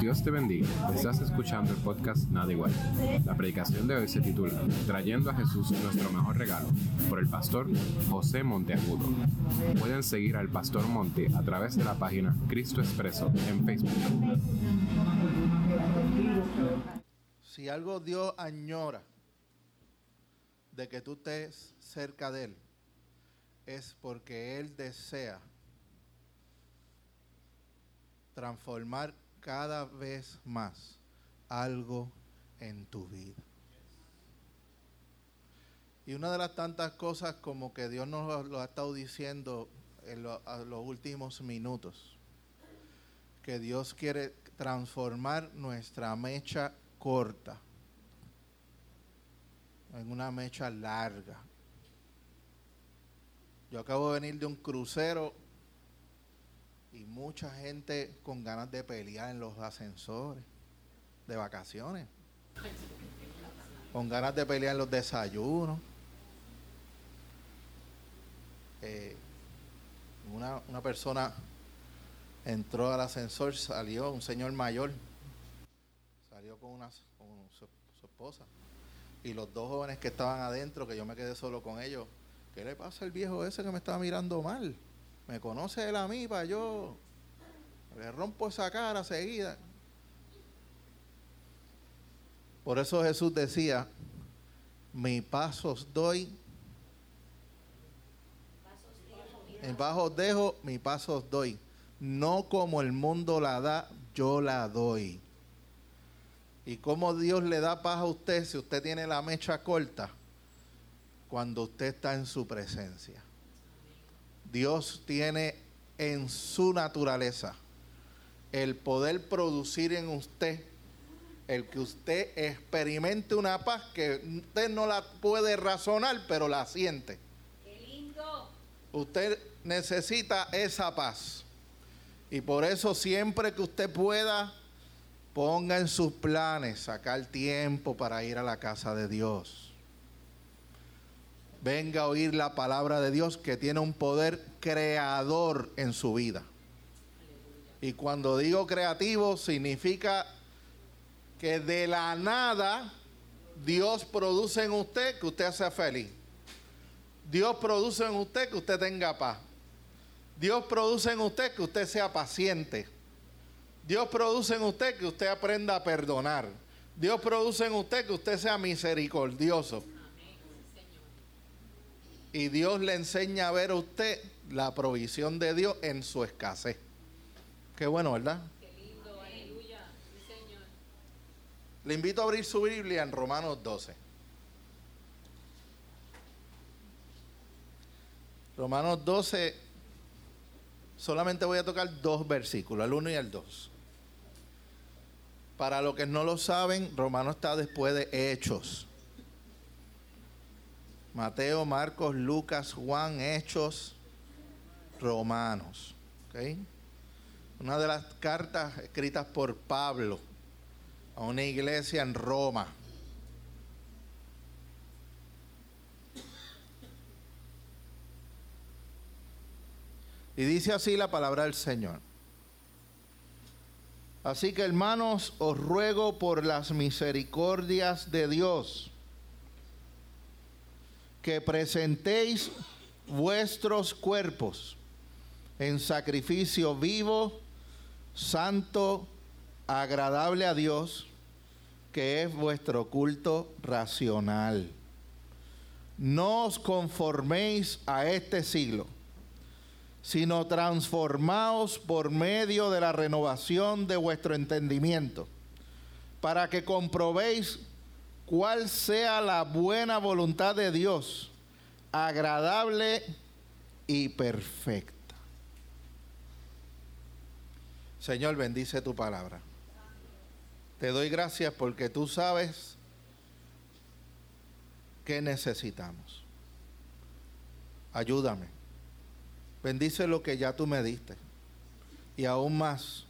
Dios te bendiga. Estás escuchando el podcast Nada Igual. La predicación de hoy se titula Trayendo a Jesús nuestro mejor regalo por el pastor José Monteagudo. Pueden seguir al pastor Monte a través de la página Cristo Expreso en Facebook. Si algo Dios añora de que tú estés cerca de Él, es porque Él desea transformar cada vez más algo en tu vida. Y una de las tantas cosas como que Dios nos lo, ha estado diciendo en los últimos minutos, que Dios quiere transformar nuestra mecha corta en una mecha larga. Yo acabo de venir de un crucero y mucha gente con ganas de pelear en los ascensores de vacaciones. Con ganas de pelear en los desayunos. Eh, una, una persona entró al ascensor, salió un señor mayor, salió con, una, con su, su, esposa. Y los dos jóvenes que estaban adentro, que yo me quedé solo con ellos, ¿qué le pasa al viejo ese que me estaba mirando mal? Me conoce él a mí para yo. Le rompo esa cara seguida. Por eso Jesús decía, mi pasos doy. En bajos dejo, mi pasos doy. No como el mundo la da, yo la doy. Y como Dios le da paz a usted si usted tiene la mecha corta, cuando usted está en su presencia. Dios tiene en su naturaleza el poder producir en usted el que usted experimente una paz que usted no la puede razonar, pero la siente. Qué lindo. Usted necesita esa paz. Y por eso siempre que usted pueda, ponga en sus planes sacar tiempo para ir a la casa de Dios venga a oír la palabra de Dios que tiene un poder creador en su vida. Y cuando digo creativo significa que de la nada Dios produce en usted que usted sea feliz. Dios produce en usted que usted tenga paz. Dios produce en usted que usted sea paciente. Dios produce en usted que usted aprenda a perdonar. Dios produce en usted que usted sea misericordioso y Dios le enseña a ver a usted la provisión de Dios en su escasez. Qué bueno, ¿verdad? Qué lindo, aleluya. Señor. Le invito a abrir su Biblia en Romanos 12. Romanos 12, solamente voy a tocar dos versículos, el 1 y el 2. Para los que no lo saben, Romanos está después de Hechos. Mateo, Marcos, Lucas, Juan, Hechos, Romanos. Una de las cartas escritas por Pablo a una iglesia en Roma. Y dice así la palabra del Señor. Así que hermanos, os ruego por las misericordias de Dios que presentéis vuestros cuerpos en sacrificio vivo, santo, agradable a Dios, que es vuestro culto racional. No os conforméis a este siglo, sino transformaos por medio de la renovación de vuestro entendimiento, para que comprobéis cuál sea la buena voluntad de Dios, agradable y perfecta. Señor, bendice tu palabra. Te doy gracias porque tú sabes qué necesitamos. Ayúdame. Bendice lo que ya tú me diste. Y aún más,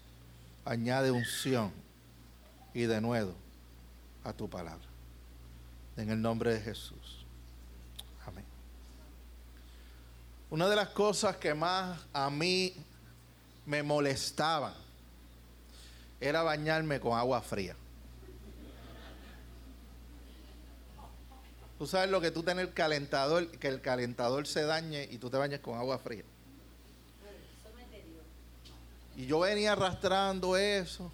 añade unción y de nuevo a tu palabra. En el nombre de Jesús. Amén. Una de las cosas que más a mí me molestaban era bañarme con agua fría. Tú sabes lo que tú tienes el calentador, que el calentador se dañe y tú te bañes con agua fría. Y yo venía arrastrando eso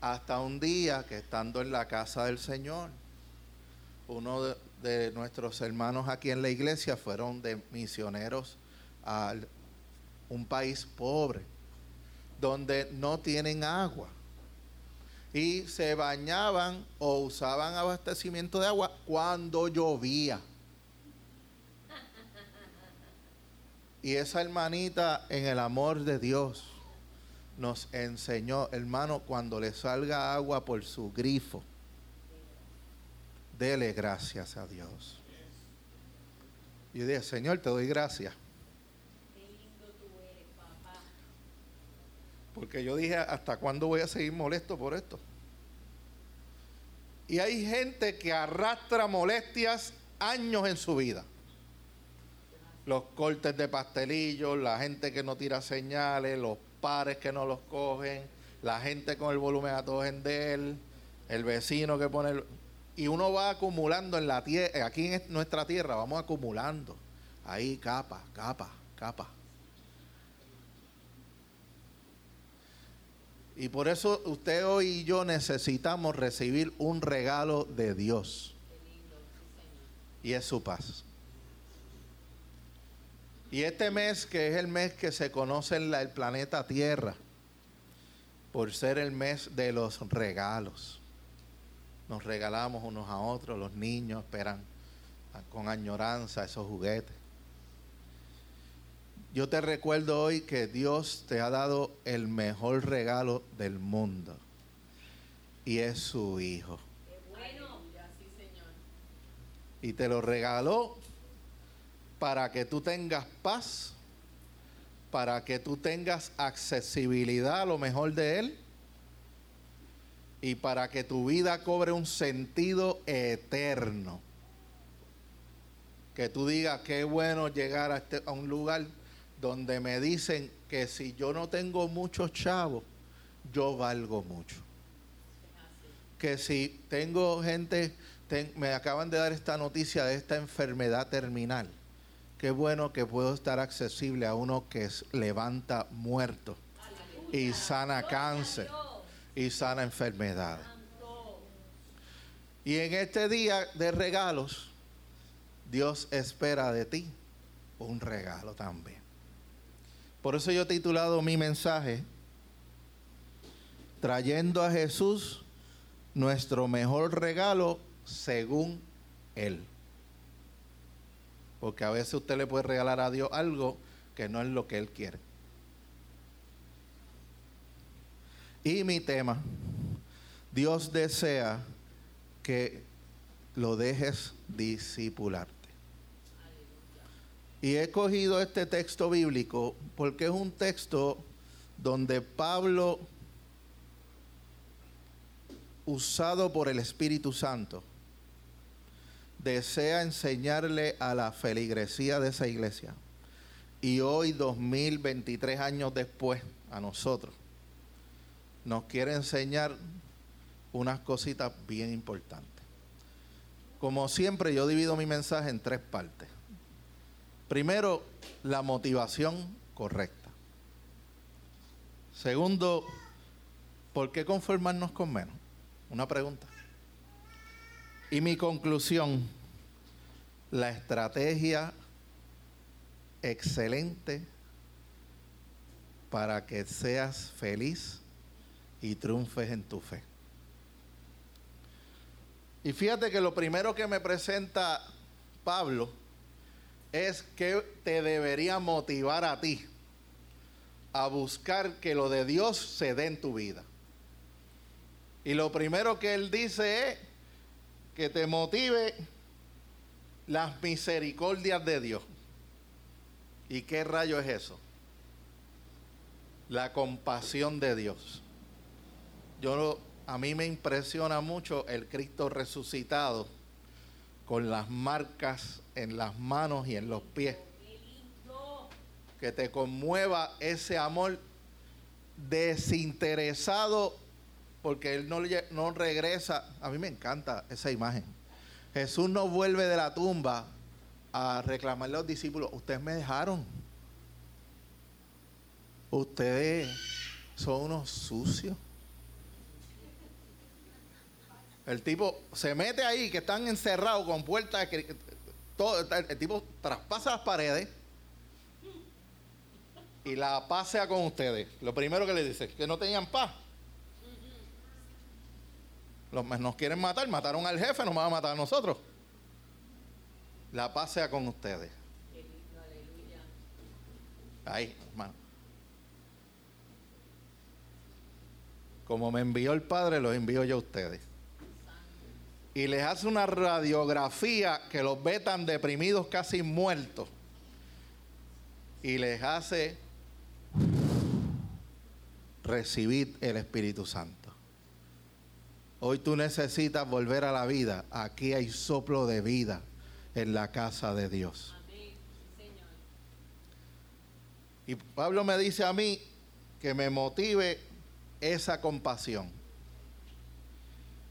hasta un día que estando en la casa del Señor, uno de, nuestros hermanos aquí en la iglesia fueron de misioneros a un país pobre, donde no tienen agua y se bañaban o usaban abastecimiento de agua cuando llovía. Y esa hermanita en el amor de Dios nos enseñó, hermano, cuando le salga agua por su grifo, dele gracias a Dios. Y yo dije, Señor, te doy gracias. Porque yo dije, ¿hasta cuándo voy a seguir molesto por esto? Y hay gente que arrastra molestias años en su vida. Los cortes de pastelillos, la gente que no tira señales, los pares que no los cogen, la gente con el volumen a todos en él, el vecino que pone... El, y uno va acumulando en la tierra, aquí en nuestra tierra, vamos acumulando. Ahí capa, capa, capa. Y por eso usted hoy y yo necesitamos recibir un regalo de Dios. Y es su paz. Y este mes, que es el mes que se conoce en el planeta Tierra, por ser el mes de los regalos. Nos regalamos unos a otros, los niños esperan con añoranza esos juguetes. Yo te recuerdo hoy que Dios te ha dado el mejor regalo del mundo y es su Hijo. Y te lo regaló para que tú tengas paz, para que tú tengas accesibilidad a lo mejor de Él y para que tu vida cobre un sentido eterno. Que tú digas, qué bueno llegar a, este, a un lugar donde me dicen que si yo no tengo muchos chavos, yo valgo mucho. Que si tengo gente, me acaban de dar esta noticia de esta enfermedad terminal. Qué bueno que puedo estar accesible a uno que levanta muertos y sana cáncer y sana enfermedades. Y en este día de regalos, Dios espera de ti un regalo también. Por eso yo he titulado mi mensaje, trayendo a Jesús nuestro mejor regalo según Él. Porque a veces usted le puede regalar a Dios algo que no es lo que Él quiere. Y mi tema, Dios desea que lo dejes discipularte. Y he cogido este texto bíblico porque es un texto donde Pablo, usado por el Espíritu Santo, desea enseñarle a la feligresía de esa iglesia. Y hoy, 2023 años después, a nosotros, nos quiere enseñar unas cositas bien importantes. Como siempre, yo divido mi mensaje en tres partes. Primero, la motivación correcta. Segundo, ¿por qué conformarnos con menos? Una pregunta. Y mi conclusión, la estrategia excelente para que seas feliz y triunfes en tu fe. Y fíjate que lo primero que me presenta Pablo es que te debería motivar a ti a buscar que lo de Dios se dé en tu vida. Y lo primero que él dice es que te motive las misericordias de Dios. ¿Y qué rayo es eso? La compasión de Dios. Yo a mí me impresiona mucho el Cristo resucitado con las marcas en las manos y en los pies. Que te conmueva ese amor desinteresado porque él no, no regresa. A mí me encanta esa imagen. Jesús no vuelve de la tumba a reclamarle a los discípulos, ustedes me dejaron. Ustedes son unos sucios. El tipo se mete ahí, que están encerrados con puertas, todo, el tipo traspasa las paredes y la pasea con ustedes. Lo primero que le dice, que no tenían paz. Los, nos quieren matar, mataron al jefe, nos van a matar a nosotros. La pasea con ustedes. Ahí, hermano. Como me envió el Padre, los envío yo a ustedes. Y les hace una radiografía que los ve tan deprimidos, casi muertos. Y les hace recibir el Espíritu Santo. Hoy tú necesitas volver a la vida. Aquí hay soplo de vida en la casa de Dios. Y Pablo me dice a mí que me motive esa compasión.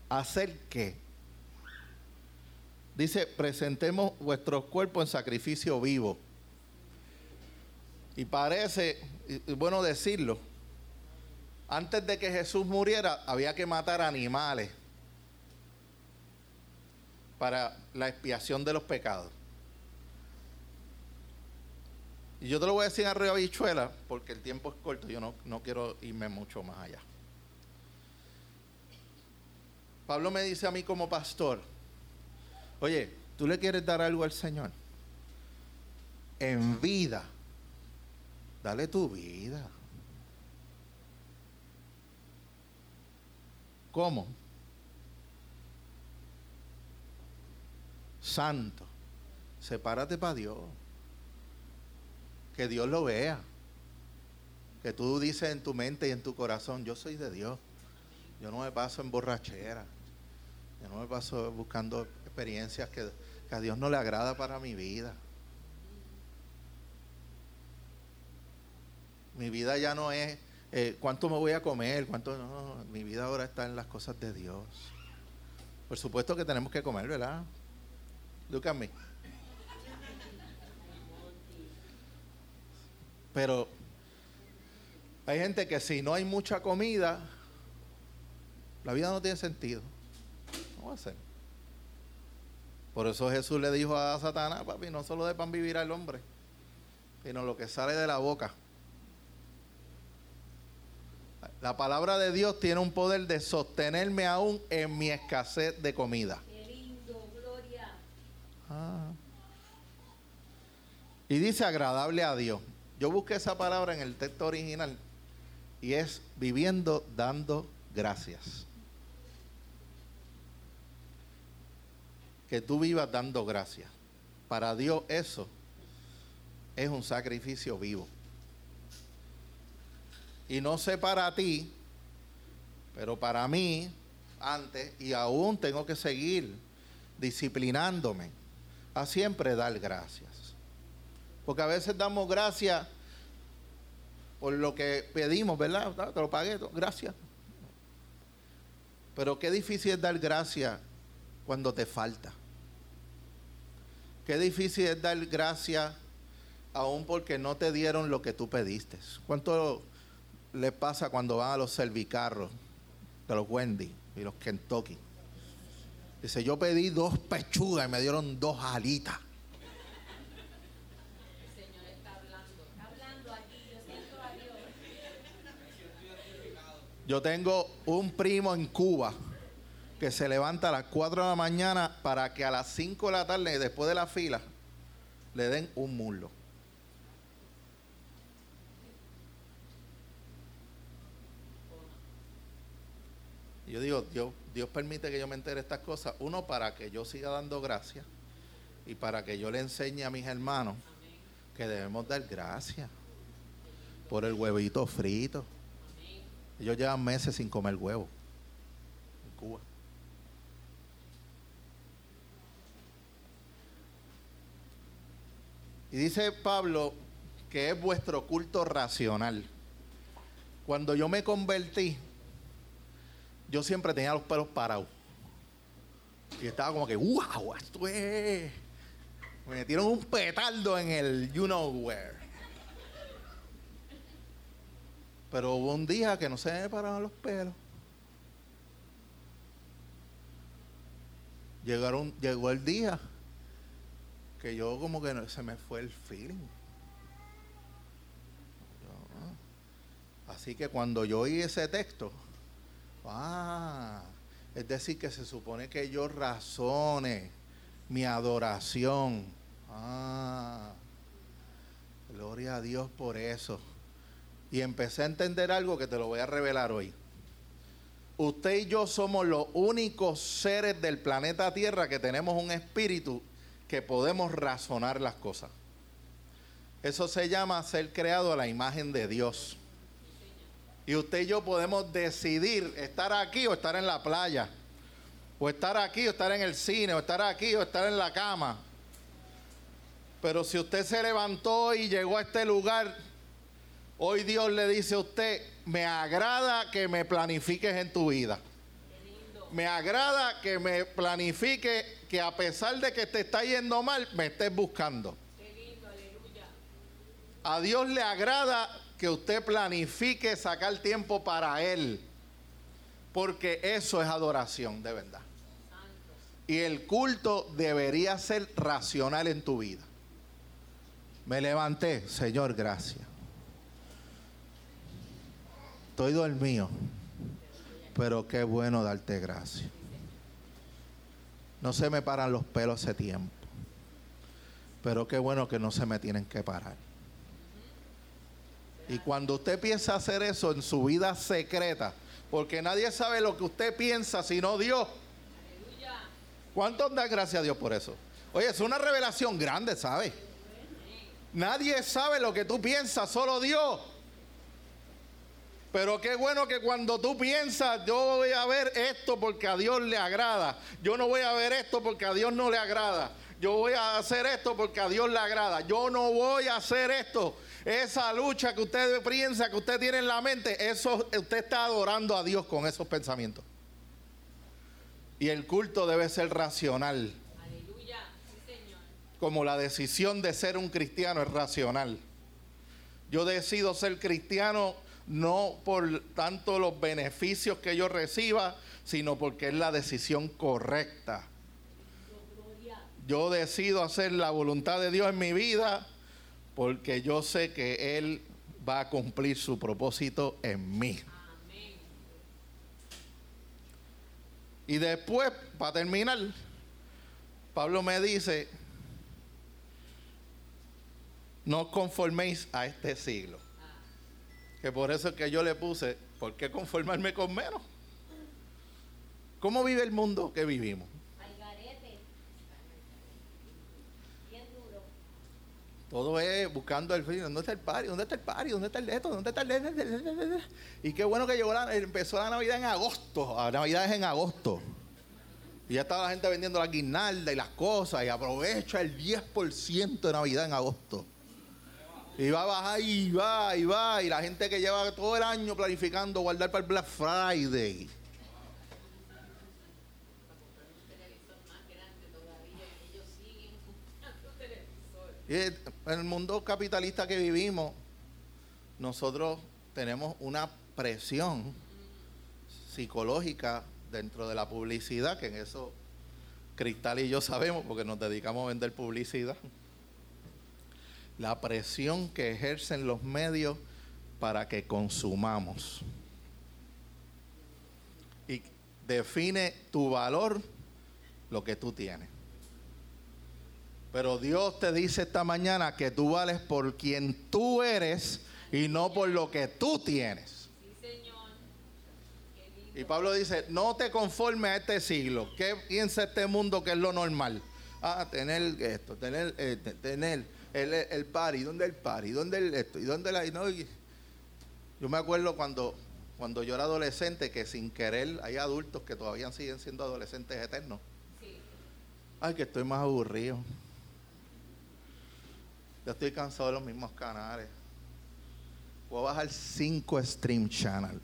¿Hacer qué? Dice, presentemos vuestros cuerpos en sacrificio vivo. Y parece, y bueno decirlo, antes de que Jesús muriera había que matar animales para la expiación de los pecados. Y yo te lo voy a decir a Río Bichuela, porque el tiempo es corto, yo no, no quiero irme mucho más allá. Pablo me dice a mí como pastor, oye, ¿tú le quieres dar algo al Señor? En vida, dale tu vida. ¿Cómo? santo. Sepárate para Dios. Que Dios lo vea. Que tú dices en tu mente y en tu corazón, yo soy de Dios. Yo no me paso en borrachera. Yo no me paso buscando experiencias que, a Dios no le agrada para mi vida. Mi vida ya no es eh, cuánto me voy a comer, cuánto no, mi vida ahora está en las cosas de Dios. Por supuesto que tenemos que comer, ¿verdad? Look at me. Pero hay gente que si no hay mucha comida, la vida no tiene sentido. ¿Cómo va a ser? Por eso Jesús le dijo a Satanás, papi, no solo de pan vivir al hombre, sino lo que sale de la boca. La palabra de Dios tiene un poder de sostenerme aún en mi escasez de comida. Ah. Y dice agradable a Dios. Yo busqué esa palabra en el texto original y es viviendo dando gracias. Que tú vivas dando gracias. Para Dios eso es un sacrificio vivo. Y no sé para ti, pero para mí, antes, y aún tengo que seguir disciplinándome a siempre dar gracias. Porque a veces damos gracias por lo que pedimos, ¿verdad? Ah, te lo pagué, gracias. Pero qué difícil es dar gracias cuando te falta. Qué difícil es dar gracias aún porque no te dieron lo que tú pediste. ¿Cuánto le pasa cuando van a los servicarros de los Wendy y los Kentucky? Dice, yo pedí dos pechugas y me dieron dos alitas. El Señor está hablando. hablando aquí, yo siento a Dios. Yo tengo un primo en Cuba que se levanta a las 4 de la mañana para que a las 5 de la tarde, después de la fila, le den un muslo. yo digo, Dios, Dios permite que yo me entere estas cosas, uno para que yo siga dando gracias y para que yo le enseñe a mis hermanos que debemos dar gracias por el huevito frito. Ellos llevan meses sin comer huevo en Cuba. Y dice Pablo que es vuestro culto racional. Cuando yo me convertí, yo siempre tenía los pelos parados. Y estaba como que, wow, esto es. Me metieron un petardo en el you know where. Pero hubo un día que no se me paraban los pelos. Llegaron, llegó el día que yo como que se me fue el feeling. Ah". Así que cuando yo oí ese texto, ah, es decir, que se supone que yo razone mi adoración. Ah, gloria a Dios por eso. Y empecé a entender algo que te lo voy a revelar hoy. Usted y yo somos los únicos seres del planeta Tierra que tenemos un espíritu que podemos razonar las cosas. Eso se llama ser creado a la imagen de Dios. Y usted y yo podemos decidir estar aquí o estar en la playa, o estar aquí o estar en el cine, o estar aquí o estar en la cama. Pero si usted se levantó y llegó a este lugar, hoy Dios le dice a usted, me agrada que me planifiques en tu vida. Me agrada que me planifique que a pesar de que te está yendo mal, me estés buscando. A Dios le agrada que usted planifique sacar tiempo para Él. Porque eso es adoración, de verdad. Y el culto debería ser racional en tu vida. Me levanté, Señor, gracias. Estoy dormido, pero qué bueno darte gracias. No se me paran los pelos hace tiempo, pero qué bueno que no se me tienen que parar. Y cuando usted piensa hacer eso en su vida secreta, porque nadie sabe lo que usted piensa sino Dios. ¿Cuánto da gracias a Dios por eso? Oye, es una revelación grande, ¿sabe? Nadie sabe lo que tú piensas, solo Dios. Pero qué bueno que cuando tú piensas, yo voy a ver esto porque a Dios le agrada. Yo no voy a ver esto porque a Dios no le agrada. Yo voy a hacer esto porque a Dios le agrada. Yo no voy a hacer esto esa lucha que usted piensa, que usted tiene en la mente, eso usted está adorando a Dios con esos pensamientos. Y el culto debe ser racional. Aleluya. Señor. Como la decisión de ser un cristiano es racional. Yo decido ser cristiano no por tanto los beneficios que yo reciba, sino porque es la decisión correcta. Yo decido hacer la voluntad de Dios en mi vida porque yo sé que Él va a cumplir su propósito en mí. Y después, para terminar, Pablo me dice, no conforméis a este siglo. Que por eso es que yo le puse, ¿por qué conformarme con menos? ¿Cómo vive el mundo que vivimos? Todo es buscando el frío. ¿Dónde está el party? ¿Dónde está el party? ¿Dónde está el esto? ¿Dónde está el Y qué bueno que llegó la, empezó la Navidad en agosto. La Navidad es en agosto. Y ya estaba la gente vendiendo la guirnalda y las cosas. Y aprovecha el 10% de Navidad en agosto. Y va a bajar y va y va. Y la gente que lleva todo el año planificando guardar para el Black Friday. En el mundo capitalista que vivimos, nosotros tenemos una presión psicológica dentro de la publicidad, que en eso Cristal y yo sabemos porque nos dedicamos a vender publicidad. La presión que ejercen los medios para que consumamos. Y define tu valor lo que tú tienes. Pero Dios te dice esta mañana que tú vales por quien tú eres y no por lo que tú tienes. Y Pablo dice, no te conformes a este siglo. ¿Qué piensa este mundo que es lo normal? Ah, tener esto, tener, este, tener el, el pari, ¿dónde el pari? ¿Dónde el esto? ¿Y dónde la.? No, yo me acuerdo cuando, cuando yo era adolescente que sin querer hay adultos que todavía siguen siendo adolescentes eternos. Ay, que estoy más aburrido. Ya estoy cansado de los mismos canales. Voy a bajar cinco Stream Channel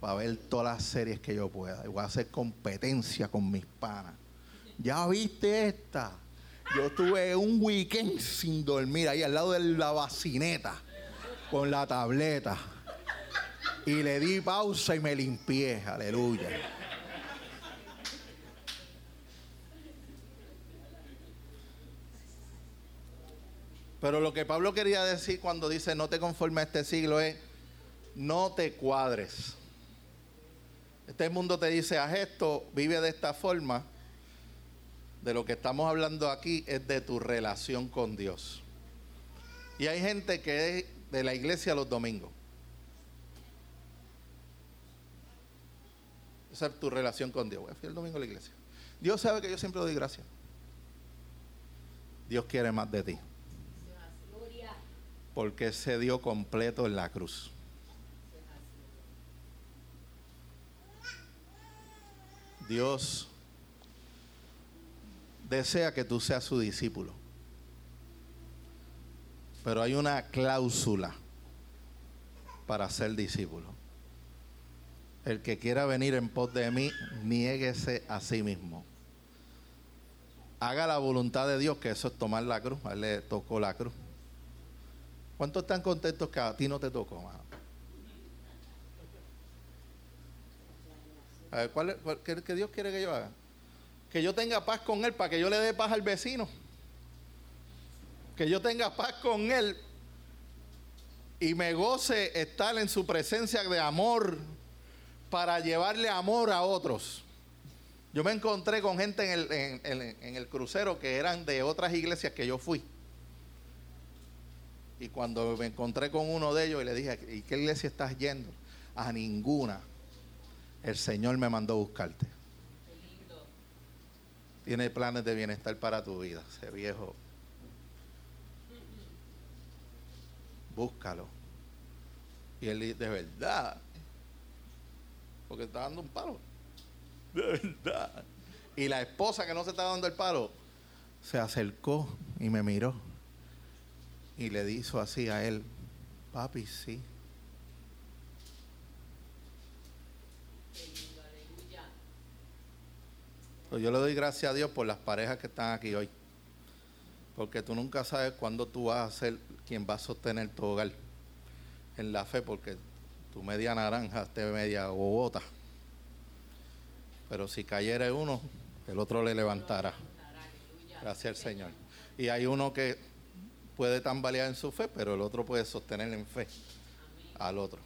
para ver todas las series que yo pueda. Y voy a hacer competencia con mis panas. ¿Ya viste esta? Yo tuve un weekend sin dormir ahí al lado de la bacineta con la tableta. Y le di pausa y me limpié. Aleluya. Pero lo que Pablo quería decir cuando dice no te conformes a este siglo es no te cuadres. Este mundo te dice haz esto, vive de esta forma. De lo que estamos hablando aquí es de tu relación con Dios. Y hay gente que es de la iglesia los domingos. Esa es tu relación con Dios. Fui el domingo a la iglesia. Dios sabe que yo siempre doy gracias. Dios quiere más de ti porque se dio completo en la cruz. Dios desea que tú seas su discípulo. Pero hay una cláusula para ser discípulo. El que quiera venir en pos de mí, niéguese a sí mismo. Haga la voluntad de Dios, que eso es tomar la cruz. A él le tocó la cruz. ¿Cuántos están contentos que a ti no te tocó, mano? A ver, ¿cuál, qué, Dios quiere que yo haga? Que yo tenga paz con Él para que yo le dé paz al vecino. Que yo tenga paz con Él y me goce estar en su presencia de amor para llevarle amor a otros. Yo me encontré con gente en el, en el crucero que eran de otras iglesias que yo fui. Y cuando me encontré con uno de ellos y le dije, ¿y qué iglesia estás yendo? A ninguna. El Señor me mandó a buscarte. Tiene planes de bienestar para tu vida, ese viejo. Búscalo. Y él de verdad. Porque está dando un palo. De verdad. Y la esposa que no se está dando el palo, se acercó y me miró y le dijo así a él, papi, sí. Yo le doy gracias a Dios por las parejas que están aquí hoy. Porque tú nunca sabes cuándo tú vas a ser quien va a sostener tu hogar en la fe, porque tu media naranja te media bobota. Pero si cayera uno, el otro le levantará. Gracias al Señor. Y hay uno que puede tambalear en su fe, pero el otro puede sostener en fe al otro.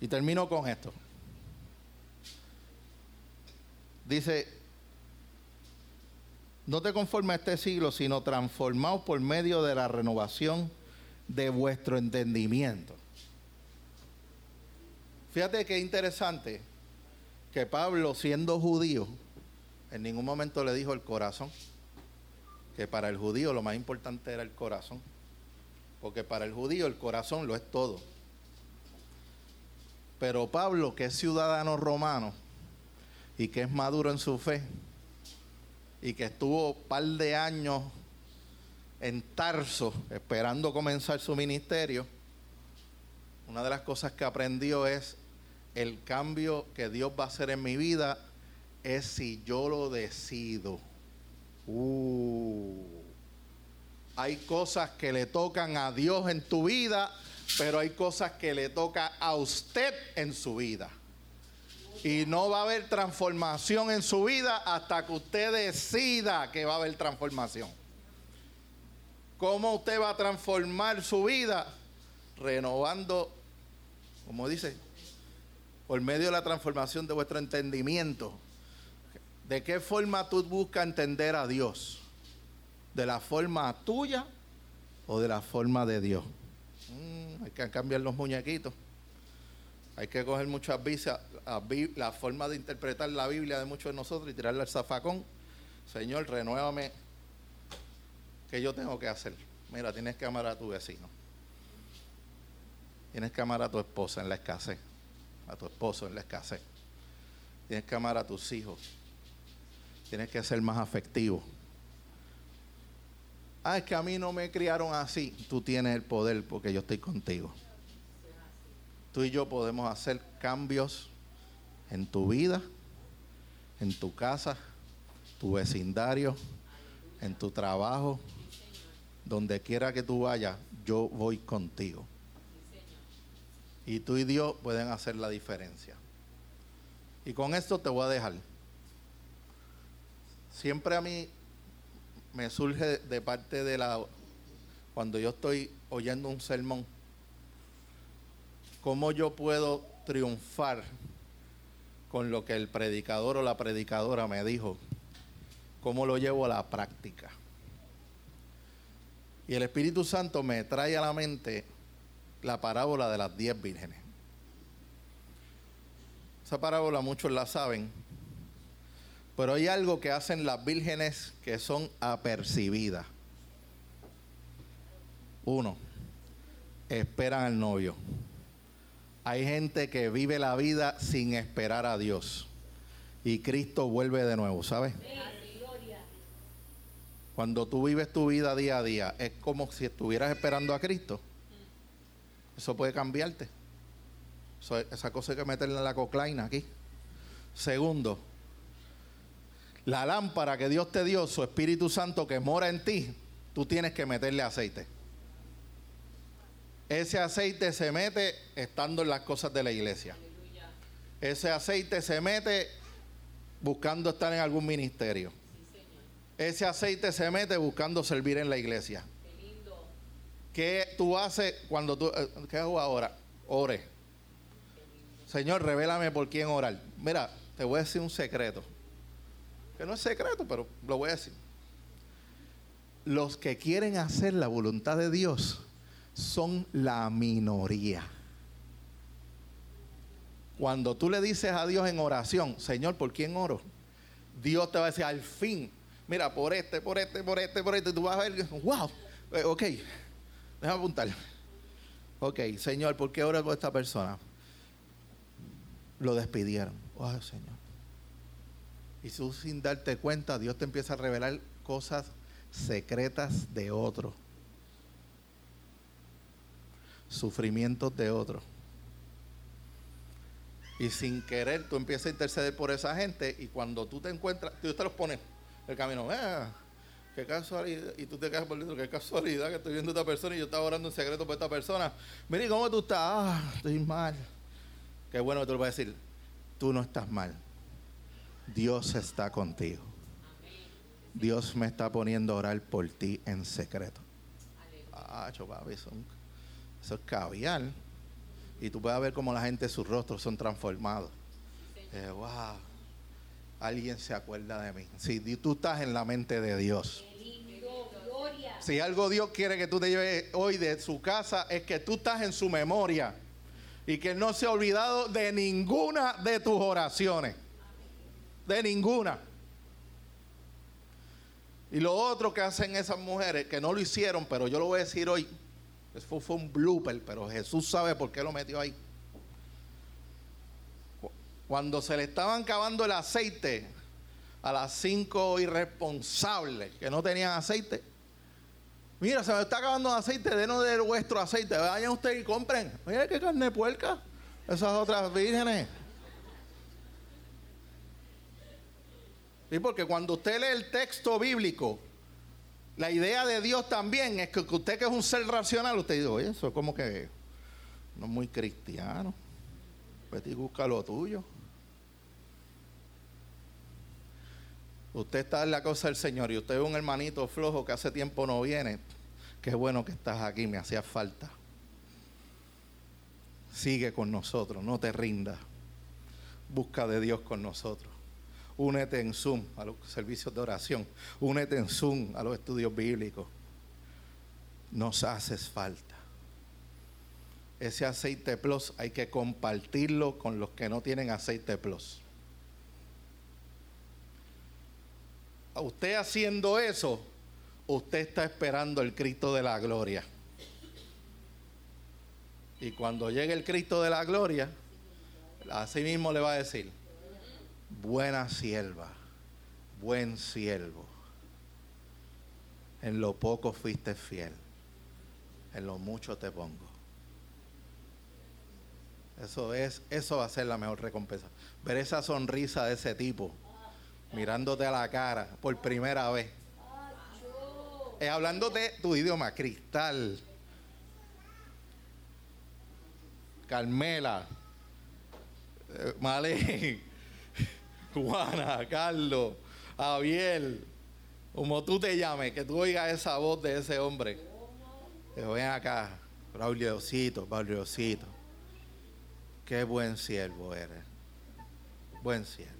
Y termino con esto. Dice, no te conformes a este siglo, sino transformaos por medio de la renovación de vuestro entendimiento. Fíjate qué interesante que Pablo, siendo judío, en ningún momento le dijo el corazón que para el judío lo más importante era el corazón. Porque para el judío el corazón lo es todo. Pero Pablo, que es ciudadano romano y que es maduro en su fe y que estuvo un par de años en Tarso esperando comenzar su ministerio, una de las cosas que aprendió es el cambio que Dios va a hacer en mi vida es si yo lo decido. Uh, hay cosas que le tocan a Dios en tu vida, pero hay cosas que le toca a usted en su vida. Y no va a haber transformación en su vida hasta que usted decida que va a haber transformación. ¿Cómo usted va a transformar su vida? Renovando, como dice, por medio de la transformación de vuestro entendimiento ¿De qué forma tú buscas entender a Dios? ¿De la forma tuya o de la forma de Dios? Mm, hay que cambiar los muñequitos. Hay que coger muchas visas, la forma de interpretar la Biblia de muchos de nosotros y tirarle al zafacón. Señor, renuévame. ¿Qué yo tengo que hacer? Mira, tienes que amar a tu vecino. Tienes que amar a tu esposa en la escasez. A tu esposo en la escasez. Tienes que amar a tus hijos Tienes que ser más afectivo. Ah, es que a mí no me criaron así. Tú tienes el poder porque yo estoy contigo. Tú y yo podemos hacer cambios en tu vida, en tu casa, tu vecindario, en tu trabajo, donde quiera que tú vayas, yo voy contigo. Y tú y Dios pueden hacer la diferencia. Y con esto te voy a dejar. Siempre a mí me surge de parte de la, cuando yo estoy oyendo un sermón, cómo yo puedo triunfar con lo que el predicador o la predicadora me dijo, cómo lo llevo a la práctica. Y el Espíritu Santo me trae a la mente la parábola de las diez vírgenes. Esa parábola muchos la saben, pero hay algo que hacen las vírgenes que son apercibidas. Uno, esperan al novio. Hay gente que vive la vida sin esperar a Dios. Y Cristo vuelve de nuevo, ¿sabes? Cuando tú vives tu vida día a día, es como si estuvieras esperando a Cristo. Eso puede cambiarte. esa cosa hay que meterla en la coclaina aquí. Segundo, la lámpara que Dios te dio, su Espíritu Santo que mora en ti, tú tienes que meterle aceite. Ese aceite se mete estando en las cosas de la iglesia. Ese aceite se mete buscando estar en algún ministerio. Ese aceite se mete buscando servir en la iglesia. ¿Qué tú haces cuando tú... Eh, ¿Qué hago ahora? Ore. Señor, revélame por quién orar. Mira, te voy a decir un secreto que no es secreto, pero lo voy a decir. Los que quieren hacer la voluntad de Dios son la minoría. Cuando tú le dices a Dios en oración, Señor, ¿por quién oro? Dios te va a decir, al fin, mira, por este, por este, por este, por este, tú vas a ver, wow, eh, ok, déjame apuntar. Ok, Señor, ¿por qué oro con esta persona? Lo despidieron. Oh, Señor. Y tú sin darte cuenta, Dios te empieza a revelar cosas secretas de otro. Sufrimientos de otro. Y sin querer tú empiezas a interceder por esa gente y cuando tú te encuentras, Dios te los pone el camino. Ah, qué casualidad. Y tú te quedas por dentro, qué casualidad que estoy viendo a esta persona y yo estaba orando en secreto por esta persona. Mire, ¿cómo tú estás? Ah, estoy mal. Qué bueno que tú le vas a decir, tú no estás mal Dios está contigo. Dios me está poniendo a orar por ti en secreto. Ah, papi, eso, eso es caviar. Y tú puedes ver cómo la gente, sus rostros son transformados. Eh, wow, alguien se acuerda de mí. Si tú estás en la mente de Dios. Si algo Dios quiere que tú te lleves hoy de su casa, es que tú estás en su memoria y que no se ha olvidado de ninguna de tus oraciones de ninguna. Y lo otro que hacen esas mujeres, que no lo hicieron, pero yo lo voy a decir hoy, eso fue un blooper, pero Jesús sabe por qué lo metió ahí. Cuando se le estaban acabando el aceite a las cinco irresponsables que no tenían aceite, mira, se me está acabando el aceite, denos de vuestro aceite, vayan ustedes y compren. Mira qué carne puerca, esas otras vírgenes. ¿Sí? Porque cuando usted lee el texto bíblico, la idea de Dios también es que usted que es un ser racional, usted dice, oye, eso es como que no es muy cristiano. Vete y busca lo tuyo. Usted está en la cosa del Señor y usted es un hermanito flojo que hace tiempo no viene. Qué bueno que estás aquí, me hacía falta. Sigue con nosotros, no te rindas. Busca de Dios con nosotros. Únete en Zoom a los servicios de oración. Únete en Zoom a los estudios bíblicos. Nos haces falta. Ese aceite plus hay que compartirlo con los que no tienen aceite plus. A usted haciendo eso, usted está esperando el Cristo de la gloria. Y cuando llegue el Cristo de la gloria, así mismo le va a decir, buena sierva, buen siervo. En lo poco fuiste fiel. En lo mucho te pongo. Eso es, eso va a ser la mejor recompensa. Ver esa sonrisa de ese tipo mirándote a la cara por primera vez. Es hablándote tu idioma, Cristal, Carmela, eh, Juana, Carlos, Javier, como tú te llames, que tú oigas esa voz de ese hombre. Que ven acá, Brauliosito, Brauliosito. Qué buen siervo eres. Buen siervo.